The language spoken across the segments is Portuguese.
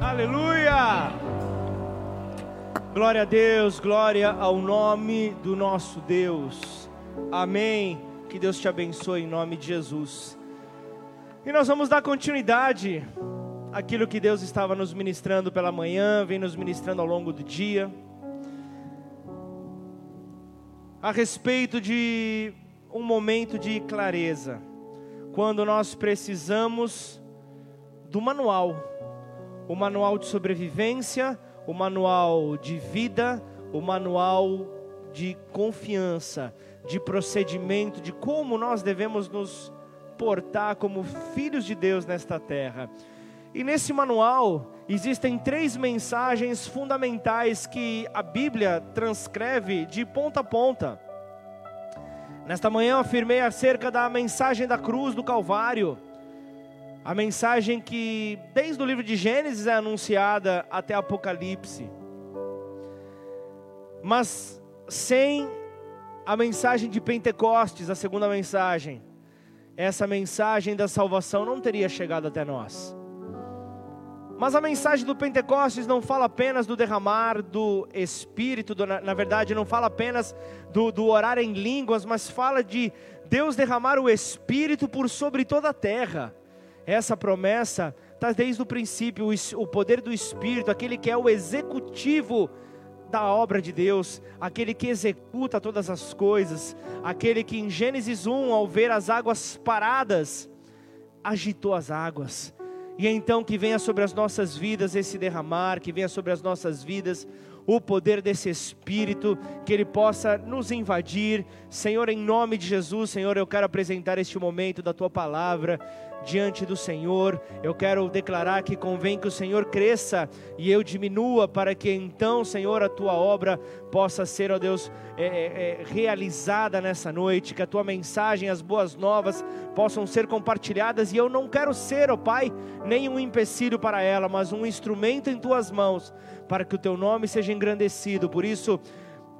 Aleluia! Glória a Deus, glória ao nome do nosso Deus. Amém. Que Deus te abençoe em nome de Jesus. E nós vamos dar continuidade àquilo que Deus estava nos ministrando pela manhã, vem nos ministrando ao longo do dia. A respeito de um momento de clareza, quando nós precisamos do manual, o manual de sobrevivência, o manual de vida, o manual de confiança, de procedimento, de como nós devemos nos portar como filhos de Deus nesta terra. E nesse manual existem três mensagens fundamentais que a Bíblia transcreve de ponta a ponta. Nesta manhã afirmei acerca da mensagem da cruz do Calvário, a mensagem que desde o livro de Gênesis é anunciada até Apocalipse. Mas sem a mensagem de Pentecostes, a segunda mensagem, essa mensagem da salvação não teria chegado até nós. Mas a mensagem do Pentecostes não fala apenas do derramar do Espírito, do, na, na, verdade, não fala apenas do, do orar em línguas, mas fala de Deus derramar o Espírito por sobre toda a terra. Essa promessa está desde o princípio, o, poder do Espírito, aquele que é o executivo da obra de Deus, aquele que executa todas as coisas, aquele que em Gênesis 1, ao ver as águas paradas, agitou as águas. E então que venha sobre as nossas vidas esse derramar, que venha sobre as nossas vidas o poder desse Espírito, que Ele possa nos invadir. Senhor, em nome de Jesus, Senhor, eu quero apresentar este momento da Tua palavra diante do Senhor. Eu quero declarar que convém que o Senhor cresça e eu diminua, para que então, Senhor, a tua obra possa ser, ó Deus, é, é, é, realizada nessa noite, que a tua mensagem, as boas novas possam ser compartilhadas. E eu não quero ser, ó Pai, nem um empecilho para ela, mas um instrumento em tuas mãos, para que o teu nome seja engrandecido. Por isso,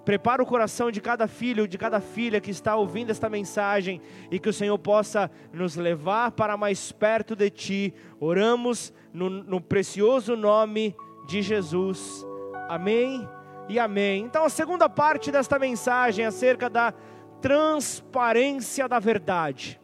Prepara o coração de cada filho, de cada filha que está ouvindo esta mensagem e que o Senhor possa nos levar para mais perto de Ti. Oramos no, no precioso nome de Jesus. Amém e amém. Então, a segunda parte desta mensagem é acerca da transparência da verdade.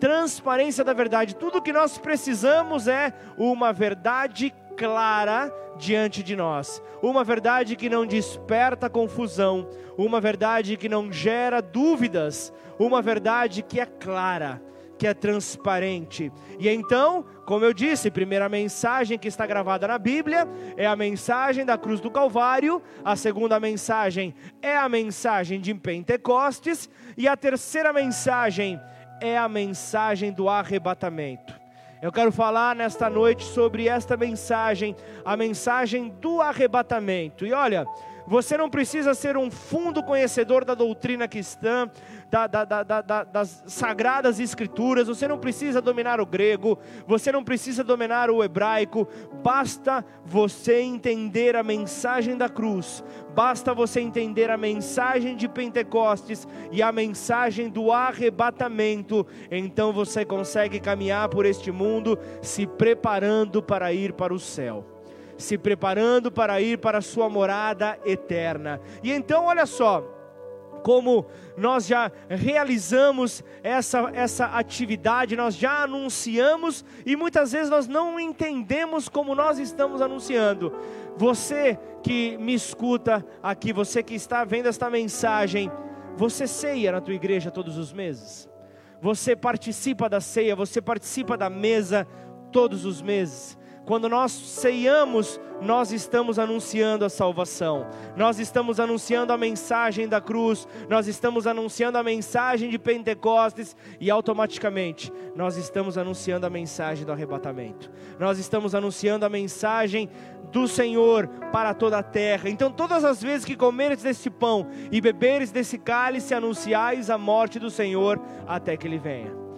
Transparência da verdade. Tudo que nós precisamos é uma verdade clara diante de nós, uma verdade que não desperta confusão, uma verdade que não gera dúvidas, uma verdade que é clara, que é transparente. E então, como eu disse, primeira mensagem que está gravada na Bíblia é a mensagem da cruz do Calvário, a segunda mensagem é a mensagem de Pentecostes e a terceira mensagem é a mensagem do arrebatamento. Eu quero falar nesta noite sobre esta mensagem, a mensagem do arrebatamento. E olha, você não precisa ser um fundo conhecedor da doutrina cristã, da, da, da, das sagradas escrituras, você não precisa dominar o grego, você não precisa dominar o hebraico, basta você entender a mensagem da cruz, basta você entender a mensagem de Pentecostes e a mensagem do arrebatamento, então você consegue caminhar por este mundo se preparando para ir para o céu se preparando para ir para a sua morada eterna. E então, olha só, como nós já realizamos essa, essa atividade, nós já anunciamos e muitas vezes nós não entendemos como nós estamos anunciando. Você que me escuta aqui, você que está vendo esta mensagem, você ceia na tua igreja todos os meses? Você participa da ceia, você participa da mesa todos os meses? Quando nós ceiamos, nós estamos anunciando a salvação, nós estamos anunciando a mensagem da cruz, nós estamos anunciando a mensagem de Pentecostes e automaticamente nós estamos anunciando a mensagem do arrebatamento, nós estamos anunciando a mensagem do Senhor para toda a terra. Então, todas as vezes que comeres desse pão e beberes desse cálice, anunciais a morte do Senhor até que Ele venha.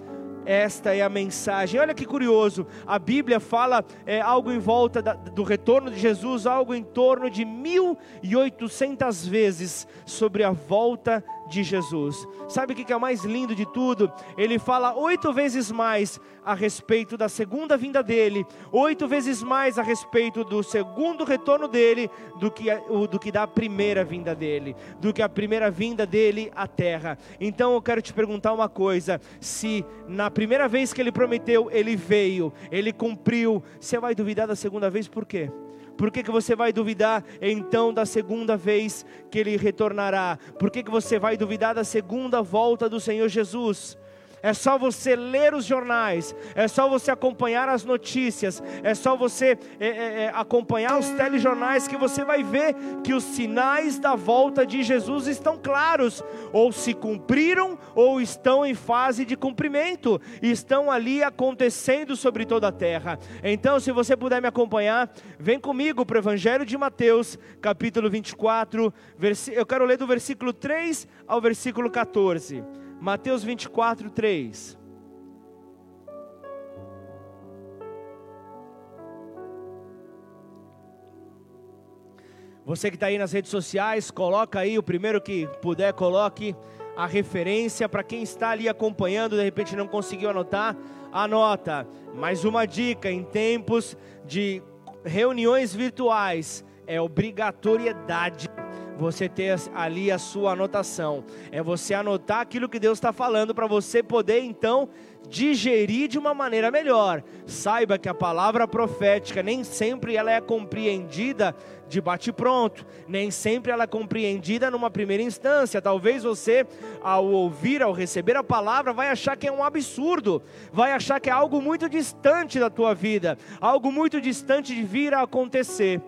Esta é a mensagem. Olha que curioso, a Bíblia fala é, algo em volta da, do retorno de Jesus, algo em torno de 1.800 vezes sobre a volta de Jesus. Sabe o que é o mais lindo de tudo? Ele fala oito vezes mais a respeito da segunda vinda dele, oito vezes mais a respeito do segundo retorno dele, do que, do que da primeira vinda dele, do que a primeira vinda dele à terra. Então eu quero te perguntar uma coisa: se na primeira vez que ele prometeu, ele veio, ele cumpriu, você vai duvidar da segunda vez por quê? Por que, que você vai duvidar então da segunda vez que ele retornará? Por que, que você vai duvidar da segunda volta do Senhor Jesus? É só você ler os jornais, é só você acompanhar as notícias, é só você é, é, é, acompanhar os telejornais que você vai ver que os sinais da volta de Jesus estão claros, ou se cumpriram, ou estão em fase de cumprimento, estão ali acontecendo sobre toda a terra. Então, se você puder me acompanhar, vem comigo para o Evangelho de Mateus, capítulo 24, eu quero ler do versículo 3 ao versículo 14. Mateus 24, 3. Você que está aí nas redes sociais, coloca aí, o primeiro que puder, coloque a referência para quem está ali acompanhando, de repente não conseguiu anotar, anota. Mais uma dica: em tempos de reuniões virtuais, é obrigatoriedade você ter ali a sua anotação. É você anotar aquilo que Deus está falando para você poder então digerir de uma maneira melhor. Saiba que a palavra profética nem sempre ela é compreendida de bate pronto, nem sempre ela é compreendida numa primeira instância. Talvez você ao ouvir, ao receber a palavra, vai achar que é um absurdo, vai achar que é algo muito distante da tua vida, algo muito distante de vir a acontecer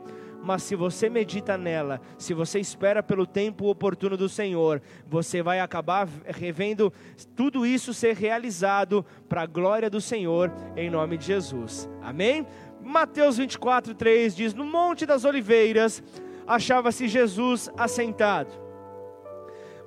mas se você medita nela, se você espera pelo tempo oportuno do Senhor, você vai acabar revendo tudo isso ser realizado para a glória do Senhor, em nome de Jesus. Amém? Mateus 24, 3 diz: No Monte das Oliveiras achava-se Jesus assentado.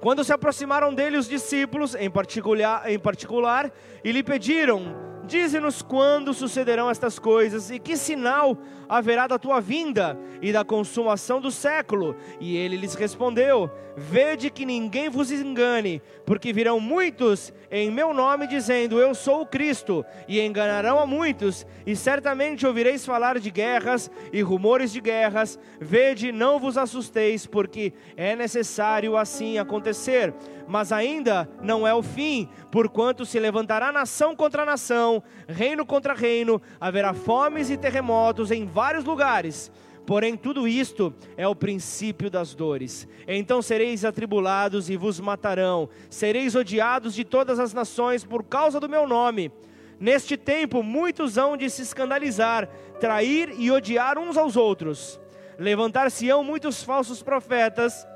Quando se aproximaram dele os discípulos, em particular, em particular e lhe pediram: Dize-nos quando sucederão estas coisas e que sinal haverá da tua vinda e da consumação do século. E ele lhes respondeu: Vede que ninguém vos engane, porque virão muitos em meu nome dizendo: Eu sou o Cristo, e enganarão a muitos. E certamente ouvireis falar de guerras e rumores de guerras. Vede, não vos assusteis, porque é necessário assim acontecer mas ainda não é o fim, porquanto se levantará nação contra nação, reino contra reino, haverá fomes e terremotos em vários lugares. Porém, tudo isto é o princípio das dores. Então sereis atribulados e vos matarão, sereis odiados de todas as nações por causa do meu nome. Neste tempo, muitos hão de se escandalizar, trair e odiar uns aos outros. Levantar-se-ão muitos falsos profetas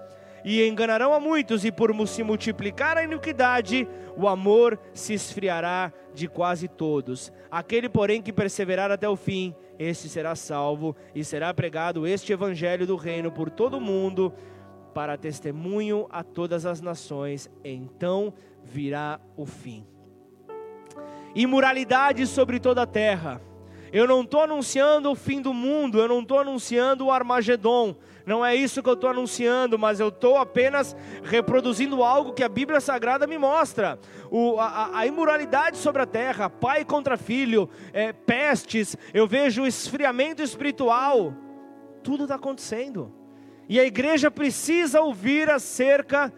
e enganarão a muitos, e por se multiplicar a iniquidade, o amor se esfriará de quase todos. Aquele, porém, que perseverar até o fim, este será salvo, e será pregado este evangelho do reino por todo o mundo, para testemunho a todas as nações, então virá o fim. Imoralidade sobre toda a terra. Eu não estou anunciando o fim do mundo, eu não estou anunciando o Armagedon, não é isso que eu estou anunciando, mas eu estou apenas reproduzindo algo que a Bíblia Sagrada me mostra. O, a, a, imoralidade sobre a terra, pai contra filho, é, pestes, eu vejo esfriamento espiritual, tudo está acontecendo. E a igreja precisa ouvir acerca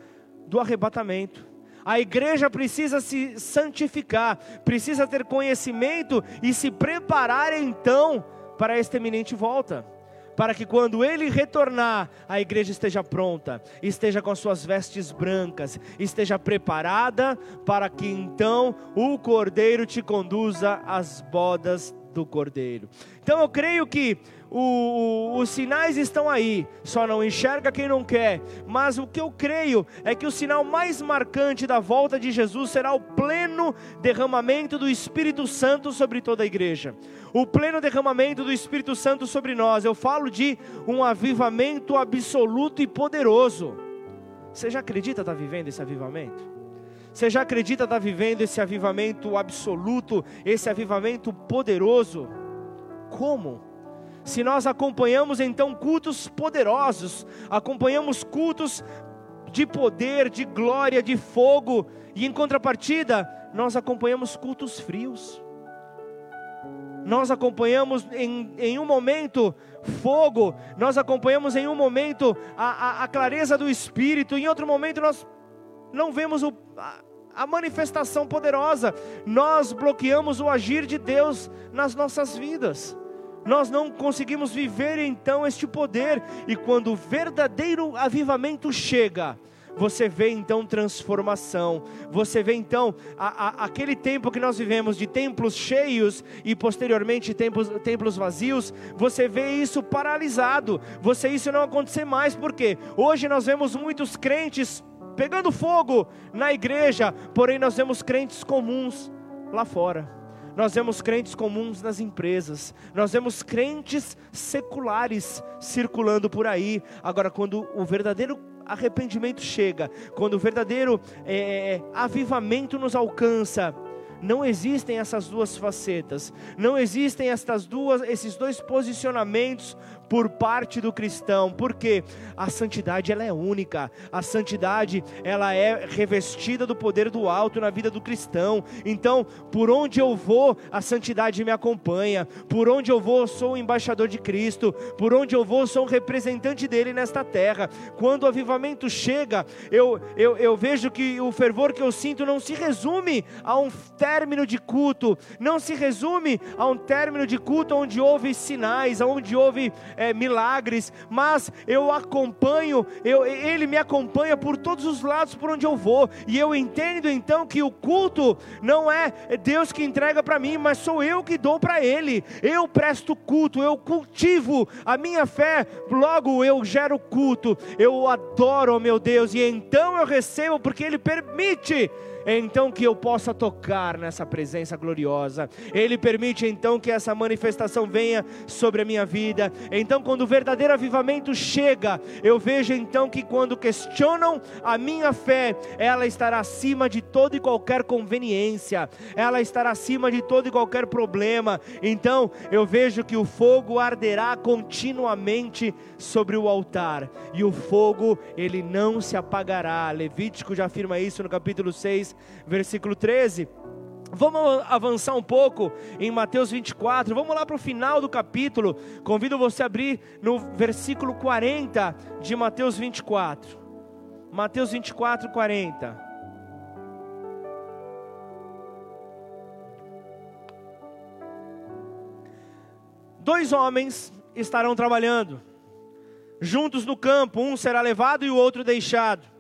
do arrebatamento. A igreja precisa se santificar, precisa ter conhecimento e se preparar então para esta eminente volta para que quando ele retornar, a igreja esteja pronta, esteja com as suas vestes brancas, esteja preparada para que então o cordeiro te conduza às bodas do cordeiro. Então eu creio que o, o, os sinais estão aí, só não enxerga quem não quer. Mas o que eu creio é que o sinal mais marcante da volta de Jesus será o pleno derramamento do Espírito Santo sobre toda a igreja. O pleno derramamento do Espírito Santo sobre nós. Eu falo de um avivamento absoluto e poderoso. Você já acredita estar tá vivendo esse avivamento? Você já acredita estar tá vivendo esse avivamento absoluto, esse avivamento poderoso? Como? Se nós acompanhamos então cultos poderosos, acompanhamos cultos de poder, de glória, de fogo, e em contrapartida, nós acompanhamos cultos frios. Nós acompanhamos em, em um momento fogo, nós acompanhamos em um momento a, a, a clareza do Espírito, em outro momento nós não vemos o, a, a manifestação poderosa, nós bloqueamos o agir de Deus nas nossas vidas. Nós não conseguimos viver então este poder, e quando o verdadeiro avivamento chega, você vê então transformação, você vê então a, a, aquele tempo que nós vivemos de templos cheios e posteriormente templos, templos vazios, você vê isso paralisado, você isso não acontecer mais, porque hoje nós vemos muitos crentes pegando fogo na igreja, porém nós vemos crentes comuns lá fora. Nós vemos crentes comuns nas empresas, nós vemos crentes seculares circulando por aí. Agora, quando o verdadeiro arrependimento chega, quando o verdadeiro é, avivamento nos alcança, não existem essas duas facetas, não existem essas duas, esses dois posicionamentos por parte do cristão, porque a santidade ela é única, a santidade ela é revestida do poder do alto na vida do cristão. Então, por onde eu vou, a santidade me acompanha. Por onde eu vou, sou o embaixador de Cristo. Por onde eu vou, sou um representante dele nesta terra. Quando o avivamento chega, eu, eu, eu vejo que o fervor que eu sinto não se resume a um término de culto, não se resume a um término de culto onde houve sinais, onde houve é, milagres, mas eu acompanho, eu, Ele me acompanha por todos os lados por onde eu vou, e eu entendo então que o culto não é Deus que entrega para mim, mas sou eu que dou para Ele. Eu presto culto, eu cultivo a minha fé, logo eu gero culto, eu adoro, meu Deus, e então eu recebo porque Ele permite então que eu possa tocar nessa presença gloriosa. Ele permite então que essa manifestação venha sobre a minha vida. Então, quando o verdadeiro avivamento chega, eu vejo então que quando questionam a minha fé, ela estará acima de toda e qualquer conveniência, ela estará acima de todo e qualquer problema. Então, eu vejo que o fogo arderá continuamente sobre o altar, e o fogo ele não se apagará. Levítico já afirma isso no capítulo 6, versículo 13. Vamos avançar um pouco em Mateus 24, vamos lá para o final do capítulo. Convido você a abrir no versículo 40 de Mateus 24. Mateus 24, 40. Dois homens estarão trabalhando, juntos no campo, um será levado e o outro deixado.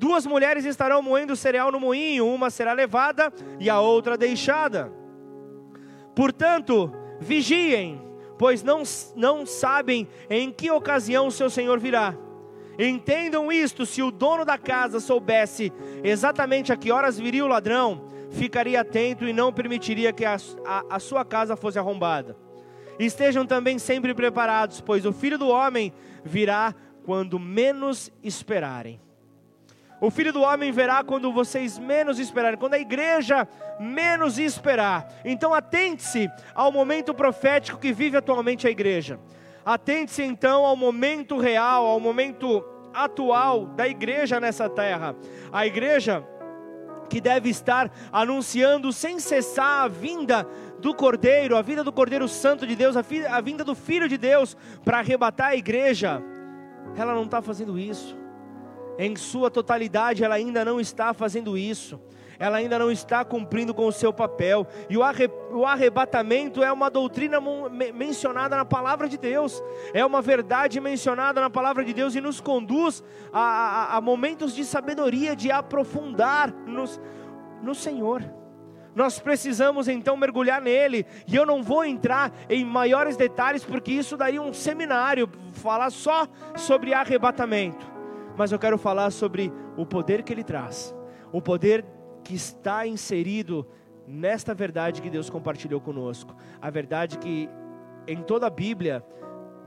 Duas mulheres estarão moendo cereal no moinho, uma será levada e a outra deixada. Portanto, vigiem, pois não, não sabem em que ocasião seu senhor virá. Entendam isto: se o dono da casa soubesse exatamente a que horas viria o ladrão, ficaria atento e não permitiria que a, a, a sua casa fosse arrombada. Estejam também sempre preparados, pois o filho do homem virá quando menos esperarem. O filho do homem verá quando vocês menos esperarem, quando a igreja menos esperar. Então atente-se ao momento profético que vive atualmente a igreja. Atente-se então ao momento real, ao momento atual da igreja nessa terra. A igreja que deve estar anunciando sem cessar a vinda do Cordeiro, a vinda do Cordeiro Santo de Deus, a vinda do Filho de Deus para arrebatar a igreja. Ela não está fazendo isso em sua totalidade, ela ainda não está fazendo isso. Ela ainda não está cumprindo com o seu papel. E o, arre, o arrebatamento é uma doutrina mencionada na palavra de Deus, é uma verdade mencionada na palavra de Deus e nos conduz a, a, a momentos de sabedoria, de aprofundar nos, no Senhor. Nós precisamos então mergulhar nele, e eu não vou entrar em maiores detalhes, porque isso daria um seminário, falar só sobre arrebatamento mas eu quero falar sobre o poder que ele traz, o poder que está inserido nesta verdade que Deus compartilhou conosco, a verdade que em toda a Bíblia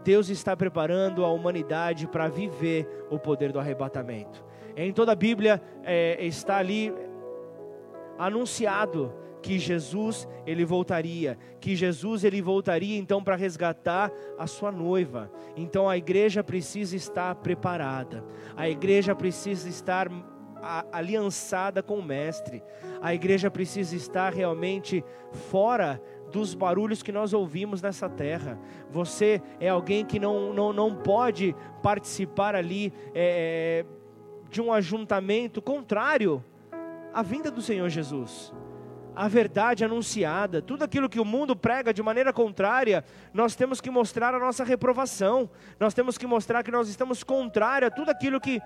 Deus está preparando a humanidade para viver o poder do arrebatamento. Em toda a Bíblia é, está ali anunciado que Jesus ele voltaria, que Jesus ele voltaria então para resgatar a sua noiva. Então a igreja precisa estar preparada. A igreja precisa estar aliançada com o mestre. A igreja precisa estar realmente fora dos barulhos que nós ouvimos nessa terra. Você é alguém que não, não, não pode participar ali é, de um ajuntamento contrário à vinda do Senhor Jesus. A verdade anunciada, tudo aquilo que o mundo prega de maneira contrária, nós temos que mostrar a nossa reprovação, nós temos que mostrar que nós estamos contrário a tudo aquilo que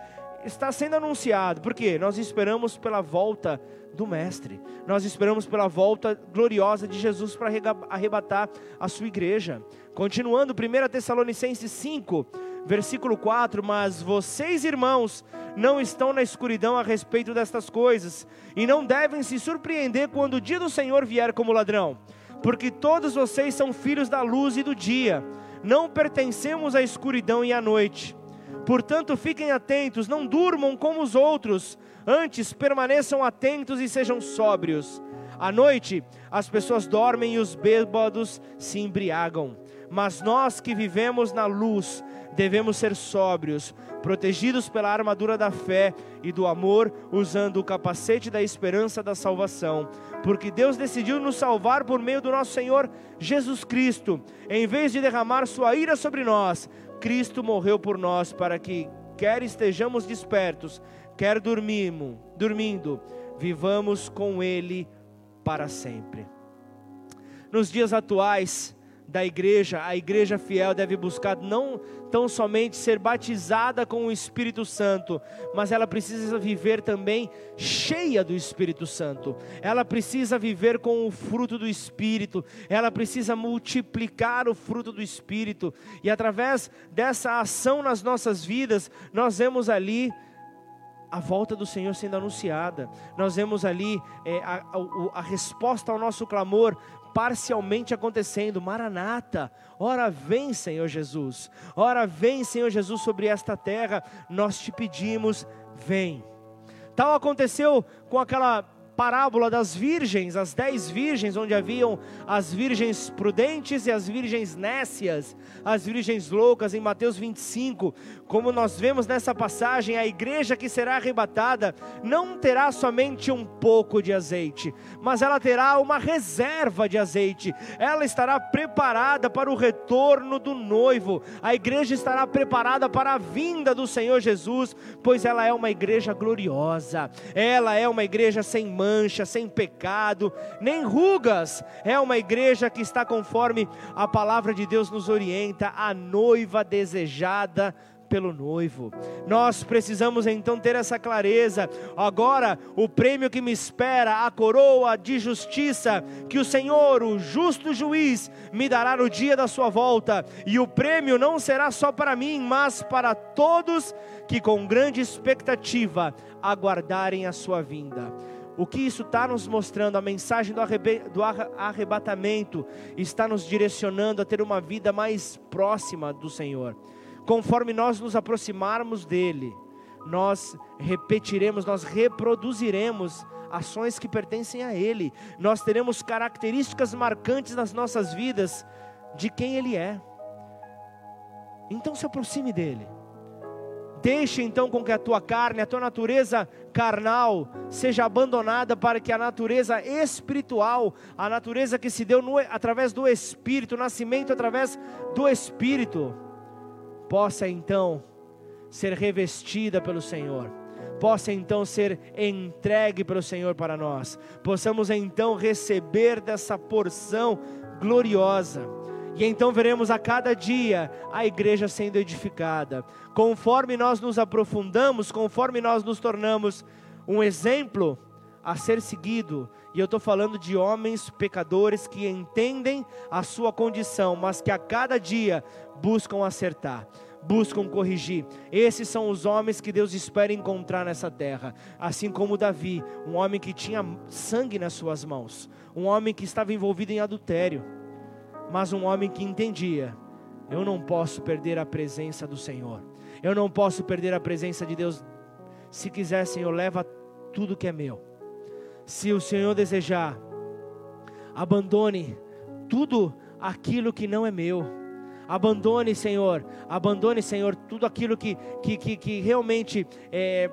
está sendo anunciado, porque nós esperamos pela volta do Mestre, nós esperamos pela volta gloriosa de Jesus para arrebatar a sua igreja. Continuando, 1 Tessalonicenses 5, versículo 4: Mas vocês, irmãos, não estão na escuridão a respeito destas coisas, e não devem se surpreender quando o dia do Senhor vier como ladrão, porque todos vocês são filhos da luz e do dia, não pertencemos à escuridão e à noite. Portanto, fiquem atentos, não durmam como os outros, antes permaneçam atentos e sejam sóbrios. À noite, as pessoas dormem e os bêbados se embriagam. Mas nós que vivemos na luz, devemos ser sóbrios, protegidos pela armadura da fé e do amor, usando o capacete da esperança da salvação. Porque Deus decidiu nos salvar por meio do nosso Senhor Jesus Cristo, em vez de derramar sua ira sobre nós Cristo morreu por nós para que, quer estejamos despertos, quer dormimos, dormindo, vivamos com Ele para sempre. Nos dias atuais, da igreja, a igreja fiel deve buscar não tão somente ser batizada com o Espírito Santo, mas ela precisa viver também cheia do Espírito Santo. Ela precisa viver com o fruto do Espírito, ela precisa multiplicar o fruto do Espírito, e através dessa ação nas nossas vidas, nós vemos ali a volta do Senhor sendo anunciada. Nós vemos ali é, a, a, a, resposta ao nosso clamor parcialmente acontecendo. Maranata, ora vem, Senhor Jesus. Ora vem, Senhor Jesus, sobre esta terra. Nós te pedimos, vem. Tal aconteceu com aquela parábola das virgens, as dez virgens, onde haviam as virgens prudentes e as virgens nécias, as virgens loucas, em Mateus 25. Como nós vemos nessa passagem, a igreja que será arrebatada não terá somente um pouco de azeite, mas ela terá uma reserva de azeite, ela estará preparada para o retorno do noivo, a igreja estará preparada para a vinda do Senhor Jesus, pois ela é uma igreja gloriosa, ela é uma igreja sem mãe mancha, sem pecado, nem rugas. É uma igreja que está conforme a palavra de Deus nos orienta, a noiva desejada pelo noivo. Nós precisamos então ter essa clareza. Agora, o prêmio que me espera, a coroa de justiça que o Senhor, o justo juiz, me dará no dia da sua volta, e o prêmio não será só para mim, mas para todos que com grande expectativa aguardarem a sua vinda. O que isso está nos mostrando, a mensagem do, arrebatamento está nos direcionando a ter uma vida mais próxima do Senhor. Conforme nós nos aproximarmos dEle, nós repetiremos, nós reproduziremos ações que pertencem a Ele. Nós teremos características marcantes nas nossas vidas de quem Ele é. Então se aproxime dEle. Deixe então com que a tua carne, a tua natureza carnal, seja abandonada para que a natureza espiritual, a natureza que se deu no, através do Espírito, o nascimento através do Espírito, possa então ser revestida pelo Senhor, possa então ser entregue pelo Senhor para nós, possamos então receber dessa porção gloriosa e então veremos a cada dia a igreja sendo edificada. Conforme nós nos aprofundamos, conforme nós nos tornamos um exemplo a ser seguido, e eu estou falando de homens pecadores que entendem a sua condição, mas que a cada dia buscam acertar buscam corrigir. Esses são os homens que Deus espera encontrar nessa terra. Assim como Davi, um homem que tinha sangue nas suas mãos, um homem que estava envolvido em adultério mas um homem que entendia: eu não posso perder a presença do Senhor, eu não posso perder a presença de Deus. Se quiser, Senhor, leva tudo que é meu. Se o Senhor desejar, abandone tudo aquilo que não é meu. Abandone, Senhor, abandone, Senhor, tudo aquilo que, que, que, que realmente é,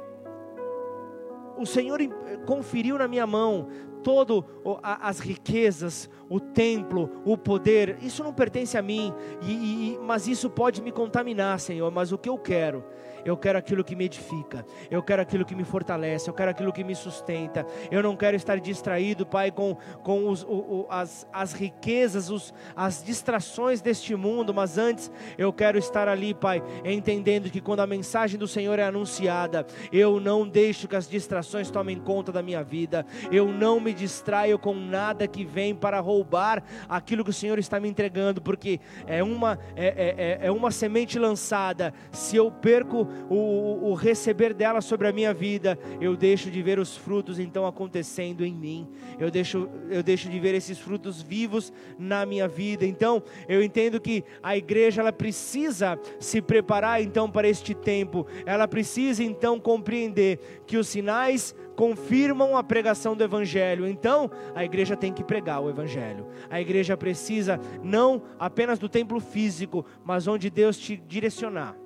o Senhor conferiu na minha mão, todo as riquezas, o templo, o poder, isso não pertence a mim, e, e, mas isso pode me contaminar, Senhor. Mas o que eu quero eu quero aquilo que me edifica, eu quero aquilo que me fortalece, eu quero aquilo que me sustenta. Eu não quero estar distraído, Pai, com, com os, o, o, as, as riquezas, os, as distrações deste mundo, mas antes eu quero estar ali, Pai, entendendo que quando a mensagem do Senhor é anunciada, eu não deixo que as distrações tomem conta da minha vida, eu não me distraio com nada que vem para roubar aquilo que o Senhor está me entregando, porque é uma, é, é, é, é uma semente lançada, se eu perco o, o receber dela sobre a minha vida, eu deixo de ver os frutos então acontecendo em mim. Eu deixo, eu deixo de ver esses frutos vivos na minha vida. Então, eu entendo que a igreja ela precisa se preparar então para este tempo. Ela precisa então compreender que os sinais confirmam a pregação do Evangelho. Então, a igreja tem que pregar o Evangelho. A igreja precisa não apenas do templo físico, mas onde Deus te direcionar.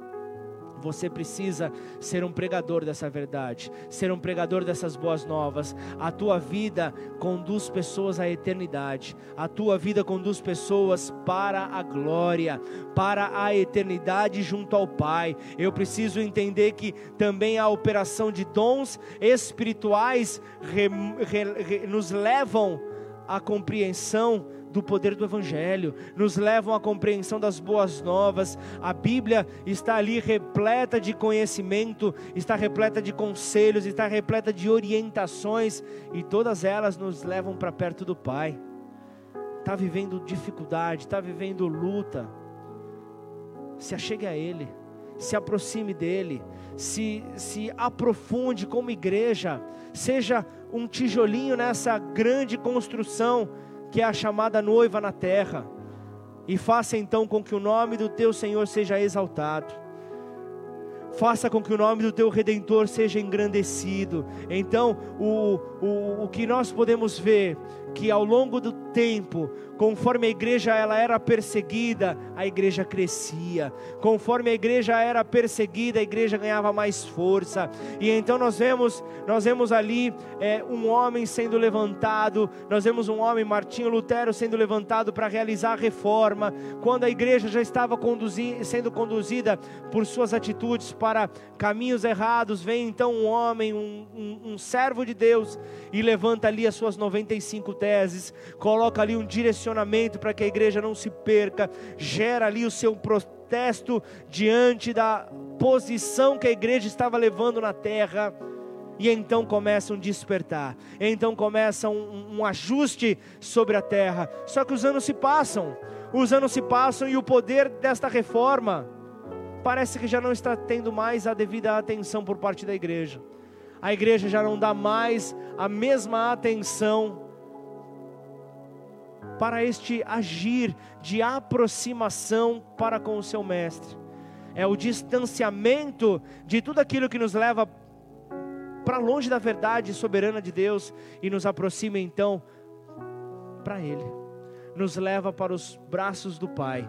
Você precisa ser um pregador dessa verdade, ser um pregador dessas boas novas. A tua vida conduz pessoas à eternidade, a tua vida conduz pessoas para a glória, para a eternidade junto ao Pai. Eu preciso entender que também a operação de dons espirituais re, re, re, nos levam à compreensão do poder do Evangelho, nos levam à compreensão das boas novas. A Bíblia está ali repleta de conhecimento, está repleta de conselhos, está repleta de orientações, e todas elas nos levam para perto do Pai. Está vivendo dificuldade, está vivendo luta, se achegue a Ele, se aproxime dEle, se, se aprofunde como igreja, seja um tijolinho nessa grande construção que é a chamada noiva na terra, e faça então com que o nome do teu Senhor seja exaltado. Faça com que o nome do teu redentor seja engrandecido. Então, o, o, o que nós podemos ver que ao longo do tempo, conforme a igreja ela era perseguida, a igreja crescia. Conforme a igreja era perseguida, a igreja ganhava mais força. E então nós vemos, nós vemos ali é, um homem sendo levantado. Nós vemos um homem, Martinho Lutero, sendo levantado para realizar a reforma. Quando a igreja já estava conduzi sendo conduzida por suas atitudes para caminhos errados, vem então um homem, um, um, um servo de Deus e levanta ali as suas 95 teses, coloca ali um direcionamento para que a igreja não se perca, gera ali o seu protesto diante da posição que a igreja estava levando na terra. E então começa um despertar, então começa um, um ajuste sobre a terra. Só que os anos se passam, os anos se passam e o poder desta reforma parece que já não está tendo mais a devida atenção por parte da igreja. A igreja já não dá mais a mesma atenção para este agir de aproximação para com o seu mestre. É o distanciamento de tudo aquilo que nos leva para longe da verdade soberana de Deus e nos aproxima então para Ele, nos leva para os braços do Pai.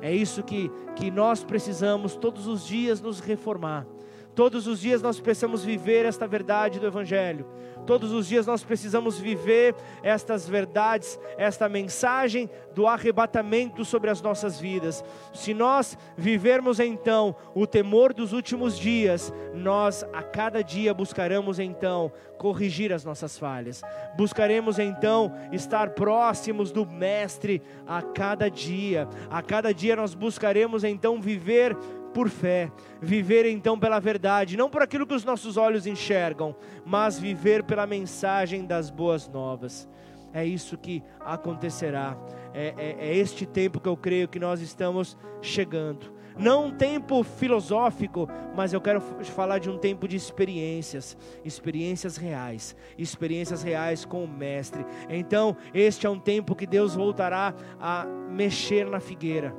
É isso que, que nós precisamos todos os dias nos reformar. Todos os dias nós precisamos viver esta verdade do Evangelho. Todos os dias nós precisamos viver estas verdades, esta mensagem do arrebatamento sobre as nossas vidas. Se nós vivermos então o temor dos últimos dias, nós a cada dia buscaremos então corrigir as nossas falhas. Buscaremos então estar próximos do Mestre a cada dia. A cada dia nós buscaremos então viver por fé, viver então pela verdade, não por aquilo que os nossos olhos enxergam, mas viver pela mensagem das boas novas. É isso que acontecerá. É, é, é este tempo que eu creio que nós estamos chegando. Não um tempo filosófico, mas eu quero falar de um tempo de experiências, experiências reais, experiências reais com o Mestre. Então, este é um tempo que Deus voltará a mexer na figueira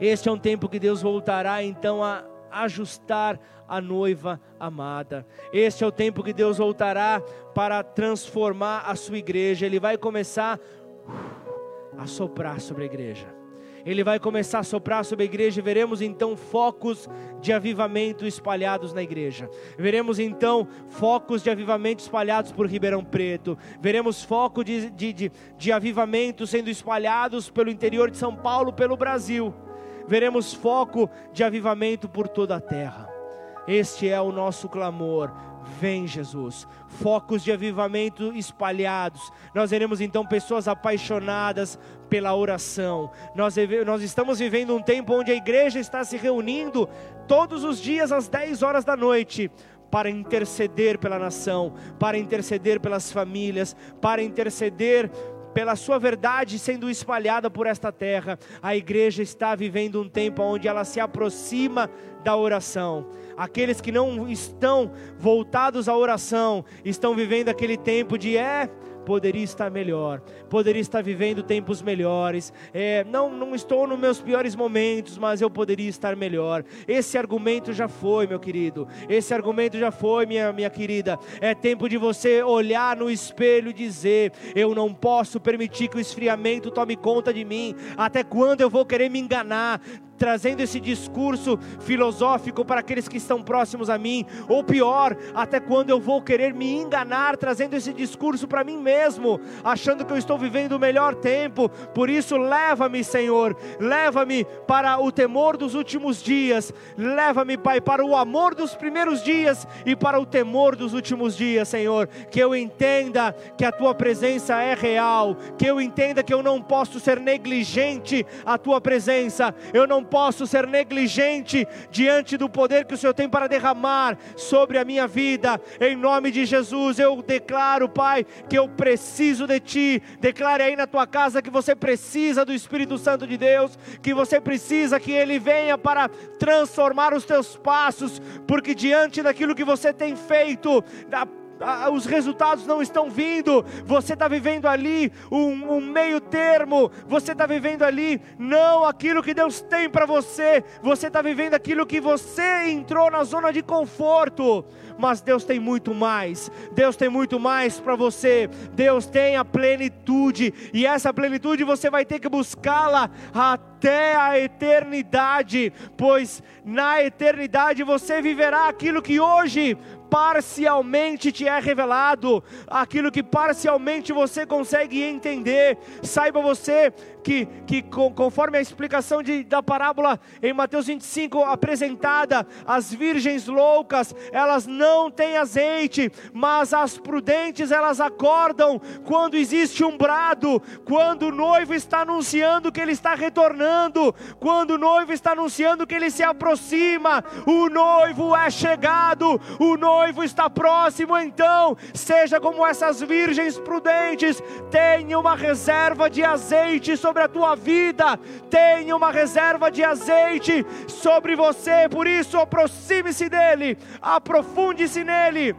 este é um tempo que Deus voltará então a ajustar a noiva amada. Este é o tempo que Deus voltará para transformar a sua igreja. Ele vai começar a soprar sobre a igreja. Ele vai começar a soprar sobre a igreja e veremos então focos de avivamento espalhados na igreja. Veremos então focos de avivamento espalhados por Ribeirão Preto. Veremos focos de, de, de, de avivamento sendo espalhados pelo interior de São Paulo, pelo Brasil. Veremos foco de avivamento por toda a terra. Este é o nosso clamor. Vem, Jesus. Focos de avivamento espalhados. Nós veremos então pessoas apaixonadas pela oração. Nós, nós estamos vivendo um tempo onde a igreja está se reunindo todos os dias às 10 horas da noite para interceder pela nação, para interceder pelas famílias, para interceder pela sua verdade sendo espalhada por esta terra. A igreja está vivendo um tempo onde ela se aproxima da oração. Aqueles que não estão voltados à oração estão vivendo aquele tempo de é poderia estar melhor, poderia estar vivendo tempos melhores. É, não, não estou nos meus piores momentos, mas eu poderia estar melhor. Esse argumento já foi, meu querido. Esse argumento já foi, minha, minha querida. É tempo de você olhar no espelho e dizer: Eu não posso permitir que o esfriamento tome conta de mim. Até quando eu vou querer me enganar? Trazendo esse discurso filosófico para aqueles que estão próximos a mim, ou pior, até quando eu vou querer me enganar, trazendo esse discurso para mim mesmo, achando que eu estou vivendo o melhor tempo. Por isso, leva-me, Senhor, leva-me para o temor dos últimos dias, leva-me, Pai, para o amor dos primeiros dias e para o temor dos últimos dias, Senhor. Que eu entenda que a tua presença é real, que eu entenda que eu não posso ser negligente à tua presença, eu não posso ser negligente diante do poder que o Senhor tem para derramar sobre a minha vida. Em nome de Jesus, eu declaro, Pai, que eu preciso de Ti. Declare aí na tua casa que você precisa do Espírito Santo de Deus, que você precisa que Ele venha para transformar os teus passos, porque diante daquilo que você tem feito, da os resultados não estão vindo, você está vivendo ali um, um, meio termo, você está vivendo ali não aquilo que Deus tem para você, você está vivendo aquilo que você entrou na zona de conforto, mas Deus tem muito mais, Deus tem muito mais para você, Deus tem a plenitude, e essa plenitude você vai ter que buscá-la até a eternidade, pois na eternidade você viverá aquilo que hoje parcialmente te é revelado, aquilo que parcialmente você consegue entender. Saiba você que, que conforme a explicação de, da parábola em Mateus 25 apresentada, as virgens loucas, elas não têm azeite, mas as prudentes elas acordam quando existe um brado, quando o noivo está anunciando que ele está retornando, quando o noivo está anunciando que ele se aproxima, o noivo é chegado, o noivo está próximo, então, seja como essas virgens prudentes, tenha uma reserva de azeite sobre sobre a tua vida, tenha uma reserva de azeite sobre você, por isso aproxime-se dele, aprofunde-se nele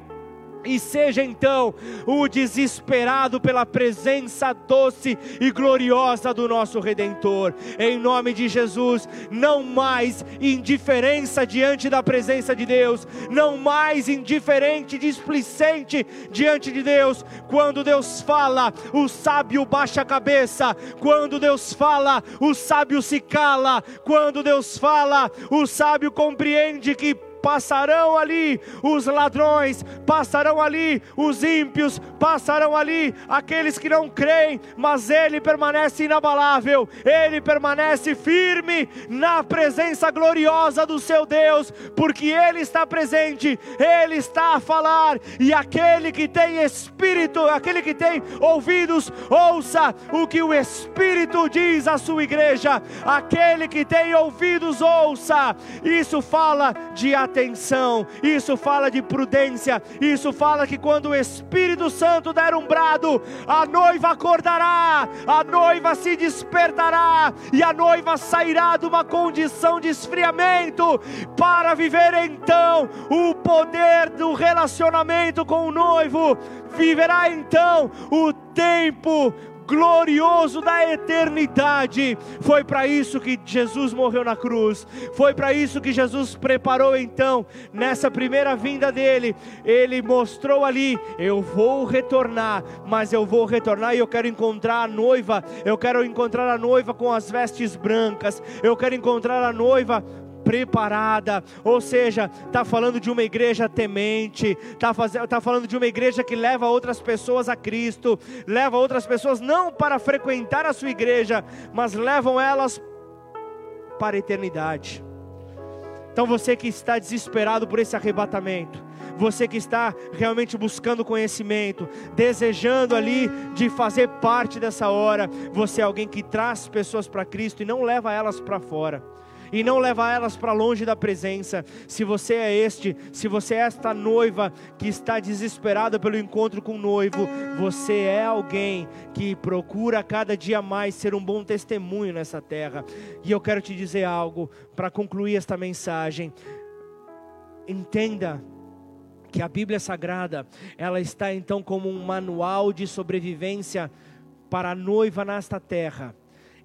e seja então o desesperado pela presença doce e gloriosa do nosso Redentor, em nome de Jesus. Não mais indiferença diante da presença de Deus, não mais indiferente, displicente diante de Deus. Quando Deus fala, o sábio baixa a cabeça, quando Deus fala, o sábio se cala, quando Deus fala, o sábio compreende que passarão ali os ladrões, passarão ali os ímpios, passarão ali aqueles que não creem, mas ele permanece inabalável, ele permanece firme na presença gloriosa do seu Deus, porque ele está presente, ele está a falar, e aquele que tem espírito, aquele que tem ouvidos, ouça o que o Espírito diz à sua igreja, aquele que tem ouvidos, ouça, isso fala de atenção, isso fala de prudência, isso fala que quando o Espírito Santo der um brado, a noiva acordará, a noiva se despertará e a noiva sairá de uma condição de esfriamento para viver então o poder do relacionamento com o noivo, viverá então o tempo glorioso da eternidade. Foi para isso que Jesus morreu na cruz. Foi para isso que Jesus preparou então nessa primeira vinda dele. Ele mostrou ali: eu vou retornar, mas eu vou retornar e eu quero encontrar a noiva. Eu quero encontrar a noiva com as vestes brancas. Eu quero encontrar a noiva preparada, ou seja, está falando de uma igreja temente, está tá falando de uma igreja que leva outras pessoas a Cristo, leva outras pessoas não para frequentar a sua igreja, mas levam elas para a eternidade. Então você que está desesperado por esse arrebatamento, você que está realmente buscando conhecimento, desejando ali de fazer parte dessa hora, você é alguém que traz pessoas para Cristo e não leva elas para fora e não levar elas para longe da presença. Se você é este, se você é esta noiva que está desesperada pelo encontro com o noivo, você é alguém que procura cada dia mais ser um bom testemunho nessa terra. E eu quero te dizer algo para concluir esta mensagem. Entenda que a Bíblia Sagrada, ela está então como um manual de sobrevivência para a noiva nesta terra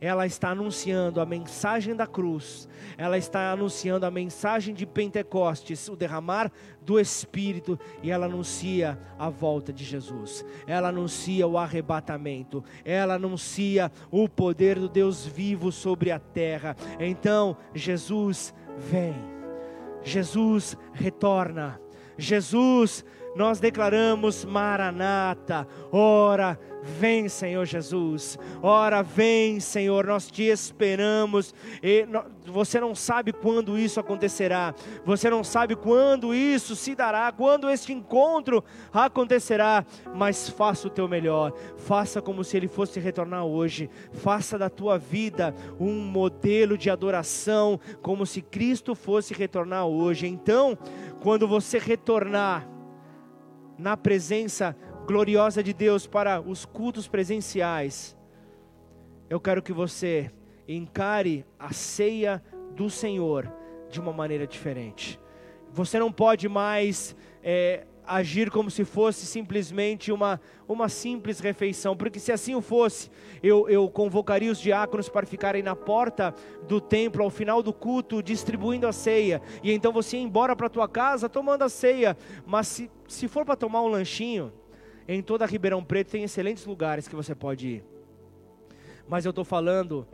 ela está anunciando a mensagem da cruz, ela está anunciando a mensagem de Pentecostes, o derramar do Espírito, e ela anuncia a volta de Jesus, ela anuncia o arrebatamento, ela anuncia o poder do Deus vivo sobre a terra. Então, Jesus vem, Jesus retorna, Jesus nós declaramos Maranata, ora vem Senhor Jesus, ora vem Senhor, nós te esperamos, e você não sabe quando isso acontecerá, você não sabe quando isso se dará, quando este encontro acontecerá, mas faça o teu melhor, faça como se ele fosse retornar hoje, faça da tua vida um modelo de adoração, como se Cristo fosse retornar hoje, então, quando você retornar, na presença gloriosa de Deus para os cultos presenciais, eu quero que você encare a ceia do Senhor de uma maneira diferente. Você não pode mais é, agir como se fosse simplesmente uma, uma simples refeição, porque se assim o fosse, eu, eu convocaria os diáconos para ficarem na porta do templo ao final do culto, distribuindo a ceia, e então você ia embora para tua casa tomando a ceia, mas se, se for para tomar um lanchinho, em toda Ribeirão Preto tem excelentes lugares que você pode ir, mas eu estou falando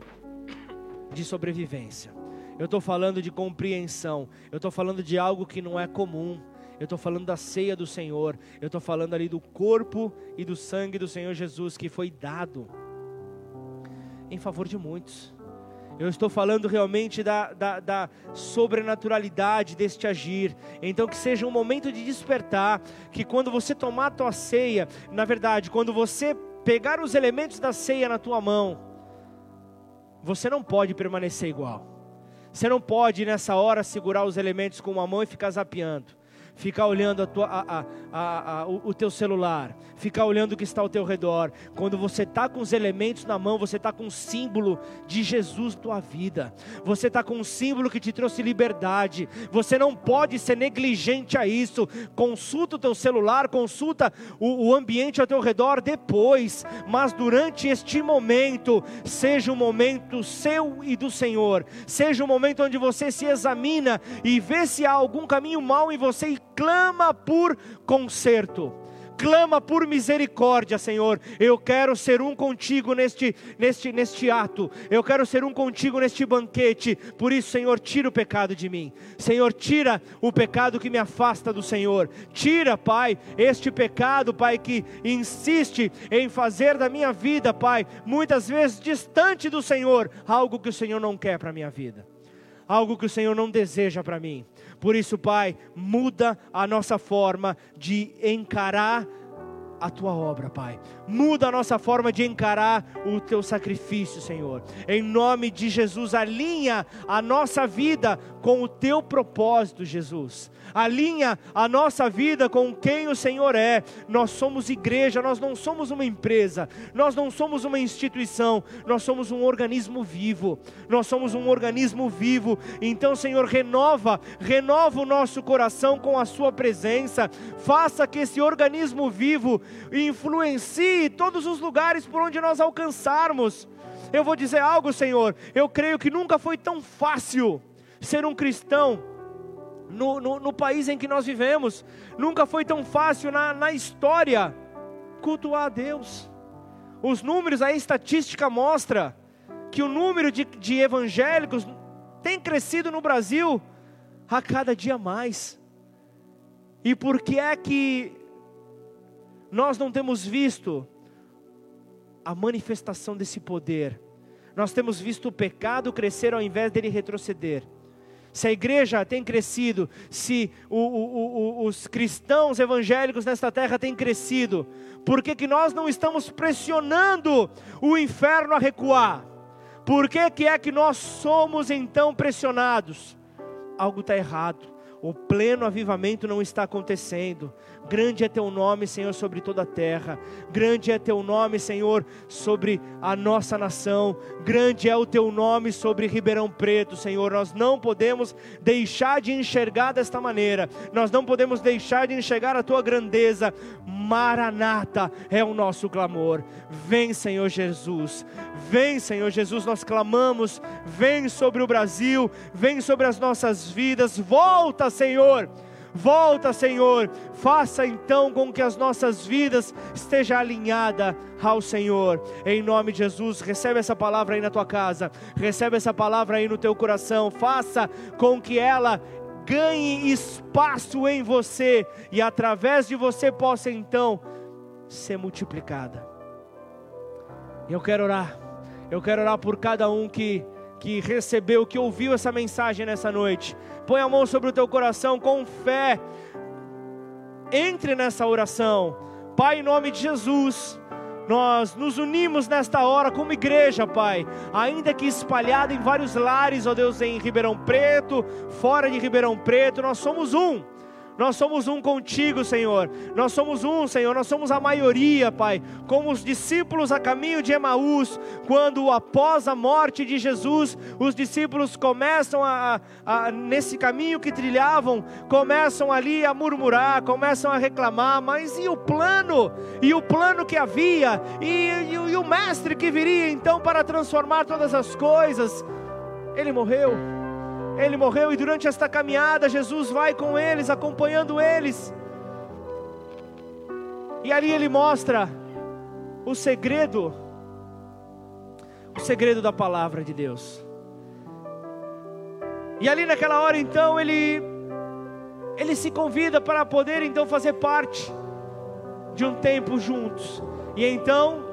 de sobrevivência. Eu estou falando de compreensão, eu estou falando de algo que não é comum, eu estou falando da ceia do Senhor, eu estou falando ali do corpo e do sangue do Senhor Jesus que foi dado em favor de muitos. Eu estou falando realmente da, da, da, sobrenaturalidade deste agir. Então, que seja um momento de despertar. Que quando você tomar a tua ceia, na verdade, quando você pegar os elementos da ceia na tua mão, você não pode permanecer igual. Você não pode nessa hora segurar os elementos com uma mão e ficar zapeando ficar olhando a tua, a, a, o, o teu celular, ficar olhando o que está ao teu redor. Quando você está com os elementos na mão, você está com o símbolo de Jesus tua vida. Você está com um símbolo que te trouxe liberdade. Você não pode ser negligente a isso. Consulta o teu celular, consulta o, o ambiente ao teu redor depois, mas durante este momento, seja um momento seu e do Senhor. Seja um momento onde você se examina e vê se há algum caminho mal em você e clama por conserto clama por misericórdia, Senhor. Eu quero ser um contigo neste, neste, neste ato. Eu quero ser um contigo neste banquete. Por isso, Senhor, tira o pecado de mim. Senhor, tira o pecado que me afasta do Senhor. Tira, Pai, este pecado, Pai, que insiste em fazer da minha vida, Pai, muitas vezes distante do Senhor, algo que o Senhor não quer para a minha vida. Algo que o Senhor não deseja para mim. Por isso, Pai, muda a nossa forma de encarar a tua obra, Pai. Muda a nossa forma de encarar o teu sacrifício, Senhor. Em nome de Jesus, alinha a nossa vida com o teu propósito, Jesus. Alinha a nossa vida com quem o Senhor é. Nós somos igreja, nós não somos uma empresa, nós não somos uma instituição, nós somos um organismo vivo. Nós somos um organismo vivo. Então, Senhor, renova, renova o nosso coração com a sua presença. Faça que esse organismo vivo influencie todos os lugares por onde nós alcançarmos. Eu vou dizer algo, Senhor. Eu creio que nunca foi tão fácil ser um cristão no, no, no, país em que nós vivemos. Nunca foi tão fácil na, na história cultuar a Deus. Os números, a estatística mostra que o número de, de evangélicos tem crescido no Brasil a cada dia mais. E por que é que nós não temos visto a manifestação desse poder? Nós temos visto o pecado crescer ao invés dele retroceder se a igreja tem crescido, se o, o, o, os cristãos evangélicos nesta terra têm crescido, por que, que nós não estamos pressionando o inferno a recuar? Por que, que é que nós somos então pressionados? Algo está errado o pleno avivamento não está acontecendo. Grande é teu nome, Senhor, sobre toda a terra. Grande é teu nome, Senhor, sobre a nossa nação. Grande é o teu nome sobre Ribeirão Preto, Senhor. Nós não podemos deixar de enxergar desta maneira. Nós não podemos deixar de enxergar a tua grandeza. Maranata é o nosso clamor. Vem, Senhor Jesus. Vem, Senhor Jesus, nós clamamos. Vem sobre o Brasil, vem sobre as nossas vidas. Volta, Senhor. Volta, Senhor. Faça então com que as nossas vidas estejam alinhadas ao Senhor. Em nome de Jesus, recebe essa palavra aí na tua casa. Recebe essa palavra aí no teu coração. Faça com que ela ganhe espaço em você e através de você possa então ser multiplicada. Eu quero orar. Eu quero orar por cada um que que recebeu, que ouviu essa mensagem nessa noite. Põe a mão sobre o teu coração com fé. Entre nessa oração. Pai, em nome de Jesus, nós nos unimos nesta hora como igreja, Pai, ainda que espalhada em vários lares, ó Deus, em Ribeirão Preto, fora de Ribeirão Preto, nós somos um nós somos um contigo, Senhor. Nós somos um, Senhor. Nós somos a maioria, Pai. Como os discípulos a caminho de Emaús, quando após a morte de Jesus, os discípulos começam a, a nesse caminho que trilhavam, começam ali a murmurar, começam a reclamar. Mas e o plano? E o plano que havia? E, e, e o mestre que viria então para transformar todas as coisas? Ele morreu ele morreu e durante esta caminhada Jesus vai com eles, acompanhando eles. E ali ele mostra o segredo, o segredo da palavra de Deus. E ali naquela hora então ele ele se convida para poder então fazer parte de um tempo juntos. E então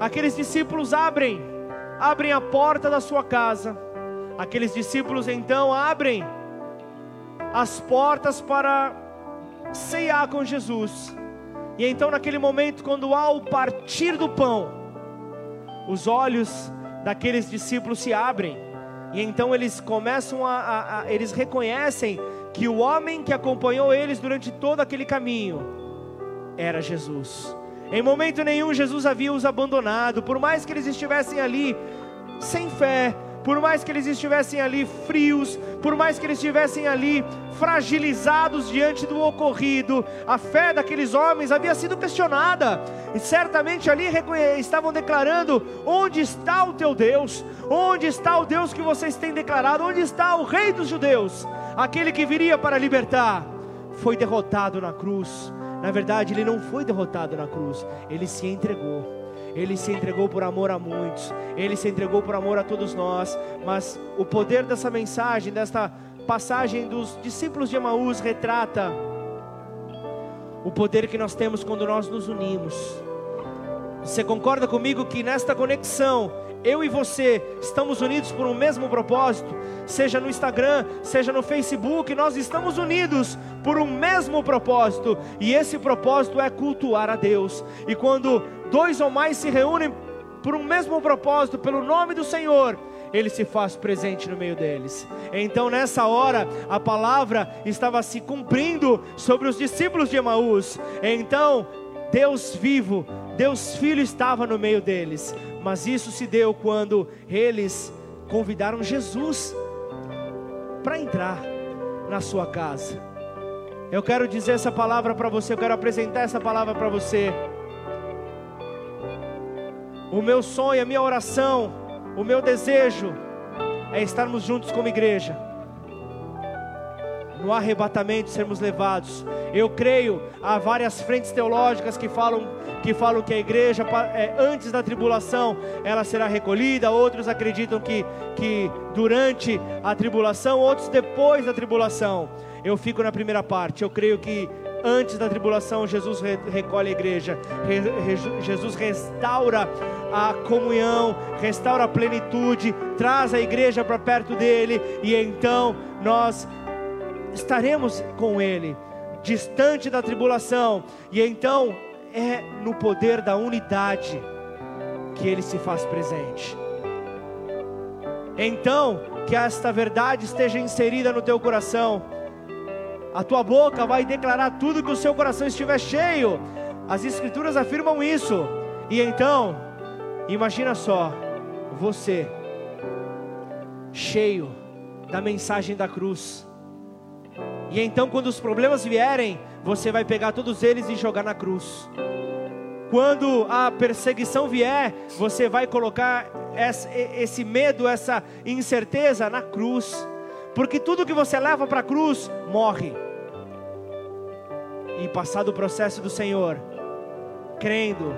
aqueles discípulos abrem abrem a porta da sua casa Aqueles discípulos então abrem as portas para ceiar com Jesus. E então, naquele momento, quando há o partir do pão, os olhos daqueles discípulos se abrem, e então eles começam a, a, a, eles reconhecem que o homem que acompanhou eles durante todo aquele caminho era Jesus. Em momento nenhum Jesus havia os abandonado, por mais que eles estivessem ali sem fé, por mais que eles estivessem ali frios, por mais que eles estivessem ali fragilizados diante do ocorrido, a fé daqueles homens havia sido questionada, e certamente ali estavam declarando: onde está o teu Deus? Onde está o Deus que vocês têm declarado? Onde está o Rei dos Judeus? Aquele que viria para libertar, foi derrotado na cruz. Na verdade, ele não foi derrotado na cruz, ele se entregou. Ele se entregou por amor a muitos, ele se entregou por amor a todos nós, mas o poder dessa mensagem, desta passagem dos discípulos de Emaús retrata o poder que nós temos quando nós nos unimos. Você concorda comigo que nesta conexão eu e você estamos unidos por um mesmo propósito, seja no Instagram, seja no Facebook, nós estamos unidos por um mesmo propósito, e esse propósito é cultuar a Deus. E quando dois ou mais se reúnem por um mesmo propósito, pelo nome do Senhor, ele se faz presente no meio deles. Então, nessa hora, a palavra estava se cumprindo sobre os discípulos de Emaús. Então, Deus vivo, Deus Filho estava no meio deles. Mas isso se deu quando eles convidaram Jesus para entrar na sua casa. Eu quero dizer essa palavra para você, eu quero apresentar essa palavra para você. O meu sonho, a minha oração, o meu desejo é estarmos juntos como igreja. No arrebatamento sermos levados. Eu creio, há várias frentes teológicas que falam que falam que a igreja é, antes da tribulação ela será recolhida, outros acreditam que, que durante a tribulação, outros depois da tribulação. Eu fico na primeira parte. Eu creio que antes da tribulação, Jesus recolhe a igreja, Jesus restaura a comunhão, restaura a plenitude, traz a igreja para perto dele, e então nós estaremos com ele, distante da tribulação, e então é no poder da unidade que ele se faz presente. Então, que esta verdade esteja inserida no teu coração a tua boca vai declarar tudo que o seu coração estiver cheio. As Escrituras afirmam isso. E então, imagina só, você, cheio da mensagem da cruz. E então, quando os problemas vierem, você vai pegar todos eles e jogar na cruz. Quando a perseguição vier, você vai colocar esse medo, essa incerteza na cruz porque tudo que você leva para a cruz morre. E passado o processo do Senhor, crendo,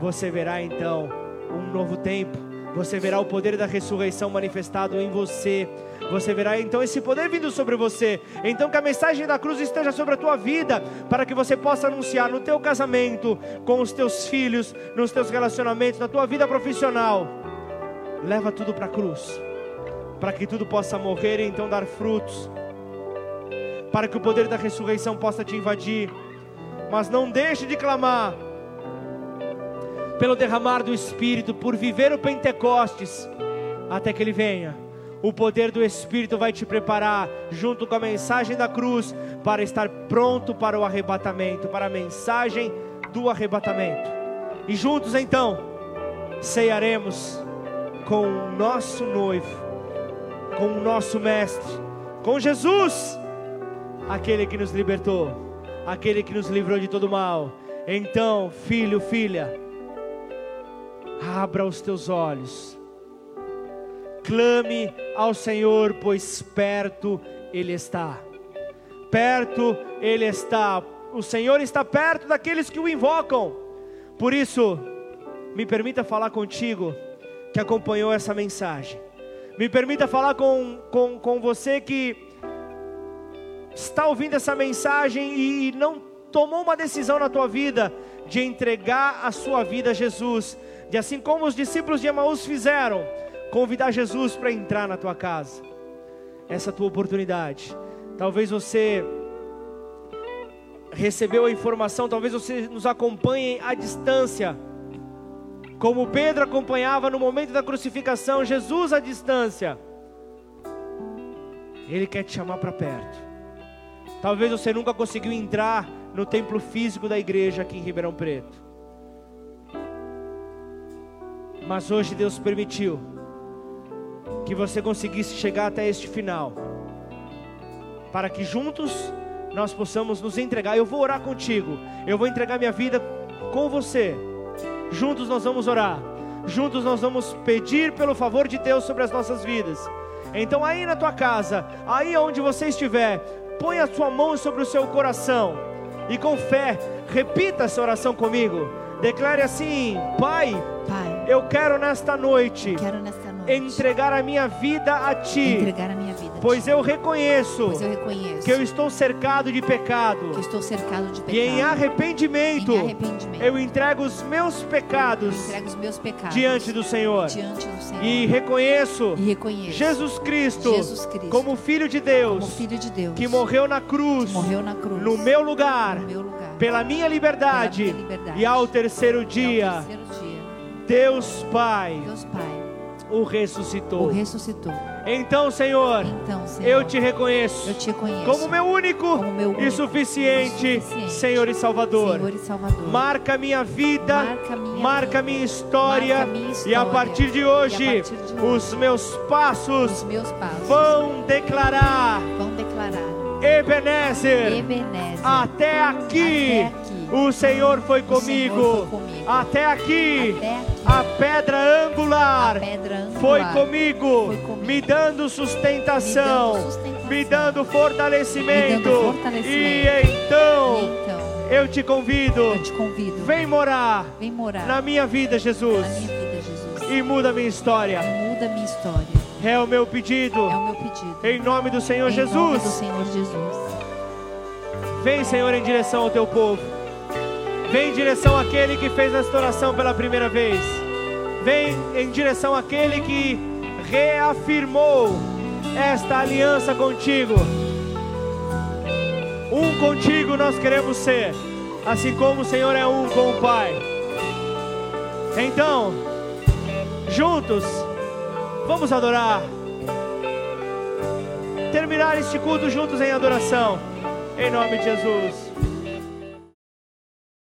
você verá então um novo tempo. Você verá o poder da ressurreição manifestado em você. Você verá então esse poder vindo sobre você. Então que a mensagem da cruz esteja sobre a tua vida, para que você possa anunciar no teu casamento, com os teus filhos, nos teus relacionamentos, na tua vida profissional. Leva tudo para a cruz para que tudo possa morrer e então dar frutos, para que o poder da ressurreição possa te invadir. Mas não deixe de clamar pelo derramar do Espírito, por viver o Pentecostes, até que ele venha. O poder do Espírito vai te preparar, junto com a mensagem da cruz, para estar pronto para o arrebatamento, para a mensagem do arrebatamento. E juntos então, ceiaremos com o nosso noivo com o nosso Mestre, com Jesus, aquele que nos libertou, aquele que nos livrou de todo mal. Então, filho, filha, abra os teus olhos, clame ao Senhor, pois perto Ele está. Perto Ele está. O Senhor está perto daqueles que o invocam. Por isso, me permita falar contigo que acompanhou essa mensagem. Me permita falar com, com, com você que está ouvindo essa mensagem e não tomou uma decisão na tua vida de entregar a sua vida a Jesus, de assim como os discípulos de Emaús fizeram, convidar Jesus para entrar na tua casa. Essa é a tua oportunidade. Talvez você recebeu a informação, talvez você nos acompanhe à distância como Pedro acompanhava no momento da crucificação, Jesus à distância. Ele quer te chamar para perto. Talvez você nunca conseguiu entrar no templo físico da igreja aqui em Ribeirão Preto. Mas hoje Deus permitiu que você conseguisse chegar até este final, para que juntos nós possamos nos entregar. Eu vou orar contigo, eu vou entregar minha vida com você. Juntos nós vamos orar. Juntos nós vamos pedir pelo favor de Deus sobre as nossas vidas. Então, aí na tua casa, aí onde você estiver, põe a sua mão sobre o seu coração e com fé, repita essa oração comigo. Declare assim: Pai, eu quero nesta noite, quero nesta entregar a minha vida a ti. A vida pois eu reconheço, pois eu reconheço que eu estou cercado de pecado. Que estou cercado de pecado. E em arrependimento, em arrependimento eu entrego os meus pecados, entrego os meus pecados diante do Senhor. Diante do Senhor. E reconheço, e reconheço Jesus, Cristo, Jesus Cristo como filho de Deus, filho de Deus que morreu na cruz, morreu na cruz no meu lugar, no meu lugar pela minha liberdade, pela minha liberdade e ao terceiro dia, ao terceiro dia Deus Pai, Deus Pai o o ressuscitou. ressuscitou. Então, Senhor, Então, Senhor, eu te reconheço eu te conheço como meu único como meu único e suficiente e suficiente Senhor e Salvador. Senhor e Salvador. Marca minha vida, Marca minha marca minha história, marca minha e a história, partir de hoje, partir de hoje, os meus Os passos meus passos vão declarar vão declarar Ebenezer. Ebenezer. Até aqui, Até aqui, o Senhor foi o Senhor comigo. foi comigo. Até aqui, Até aqui, a pedra angular a pedra angular foi comigo, foi comigo. me dando sustentação, Me dando sustentação. me dando fortalecimento. Me dando fortalecimento. E E então, então, eu te convido, eu te convido, vem morar vem morar na minha vida, Jesus, na minha vida, Jesus. e muda a minha história. Muda minha história. É o meu pedido, É o meu pedido. em nome do Senhor em nome Jesus. do Senhor Jesus. Vem, Senhor, em direção ao teu povo. Vem em direção àquele que fez esta oração pela primeira vez. Vem em direção àquele que reafirmou esta aliança contigo. Um contigo nós queremos ser, assim como o Senhor é um com o Pai. Então, juntos, vamos adorar. Terminar este culto juntos em adoração. Em nome de Jesus.